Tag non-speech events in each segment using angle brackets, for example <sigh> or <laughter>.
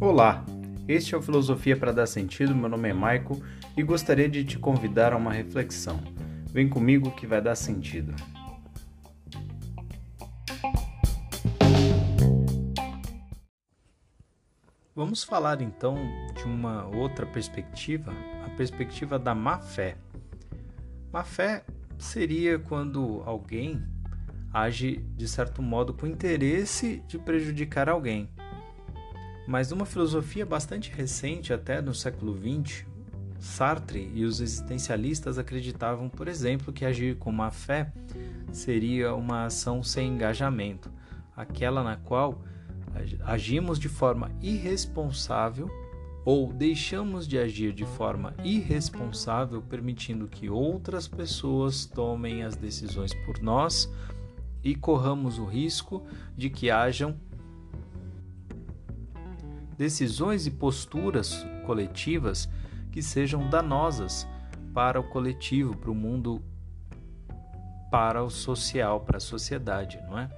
Olá, este é o Filosofia para Dar Sentido. Meu nome é Maico e gostaria de te convidar a uma reflexão. Vem comigo que vai dar sentido. Vamos falar então de uma outra perspectiva, a perspectiva da má fé. Má fé seria quando alguém age de certo modo com interesse de prejudicar alguém. Mas numa filosofia bastante recente, até no século XX, Sartre e os existencialistas acreditavam, por exemplo, que agir com má fé seria uma ação sem engajamento, aquela na qual agimos de forma irresponsável ou deixamos de agir de forma irresponsável, permitindo que outras pessoas tomem as decisões por nós e corramos o risco de que hajam decisões e posturas coletivas que sejam danosas para o coletivo, para o mundo, para o social, para a sociedade, não é?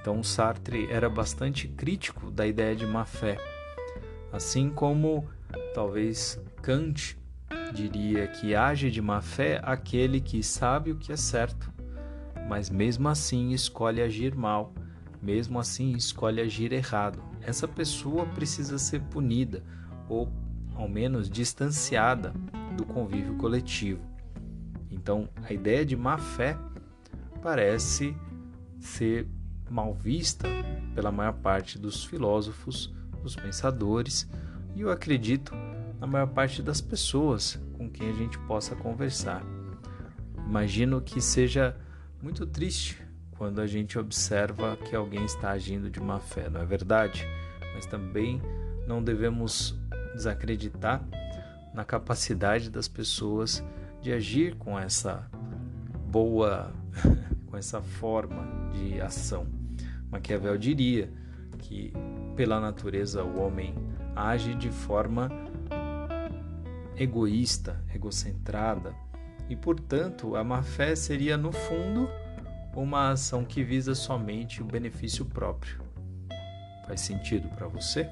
Então Sartre era bastante crítico da ideia de má fé, assim como talvez Kant diria que age de má fé aquele que sabe o que é certo, mas mesmo assim escolhe agir mal, mesmo assim escolhe agir errado. Essa pessoa precisa ser punida ou ao menos distanciada do convívio coletivo. Então, a ideia de má fé parece ser mal vista pela maior parte dos filósofos, dos pensadores e eu acredito na maior parte das pessoas com quem a gente possa conversar. Imagino que seja muito triste quando a gente observa que alguém está agindo de má fé, não é verdade? Mas também não devemos desacreditar na capacidade das pessoas de agir com essa boa, <laughs> com essa forma de ação. Maquiavel diria que, pela natureza, o homem age de forma egoísta, egocentrada, e, portanto, a má-fé seria, no fundo, uma ação que visa somente o benefício próprio. Faz sentido para você?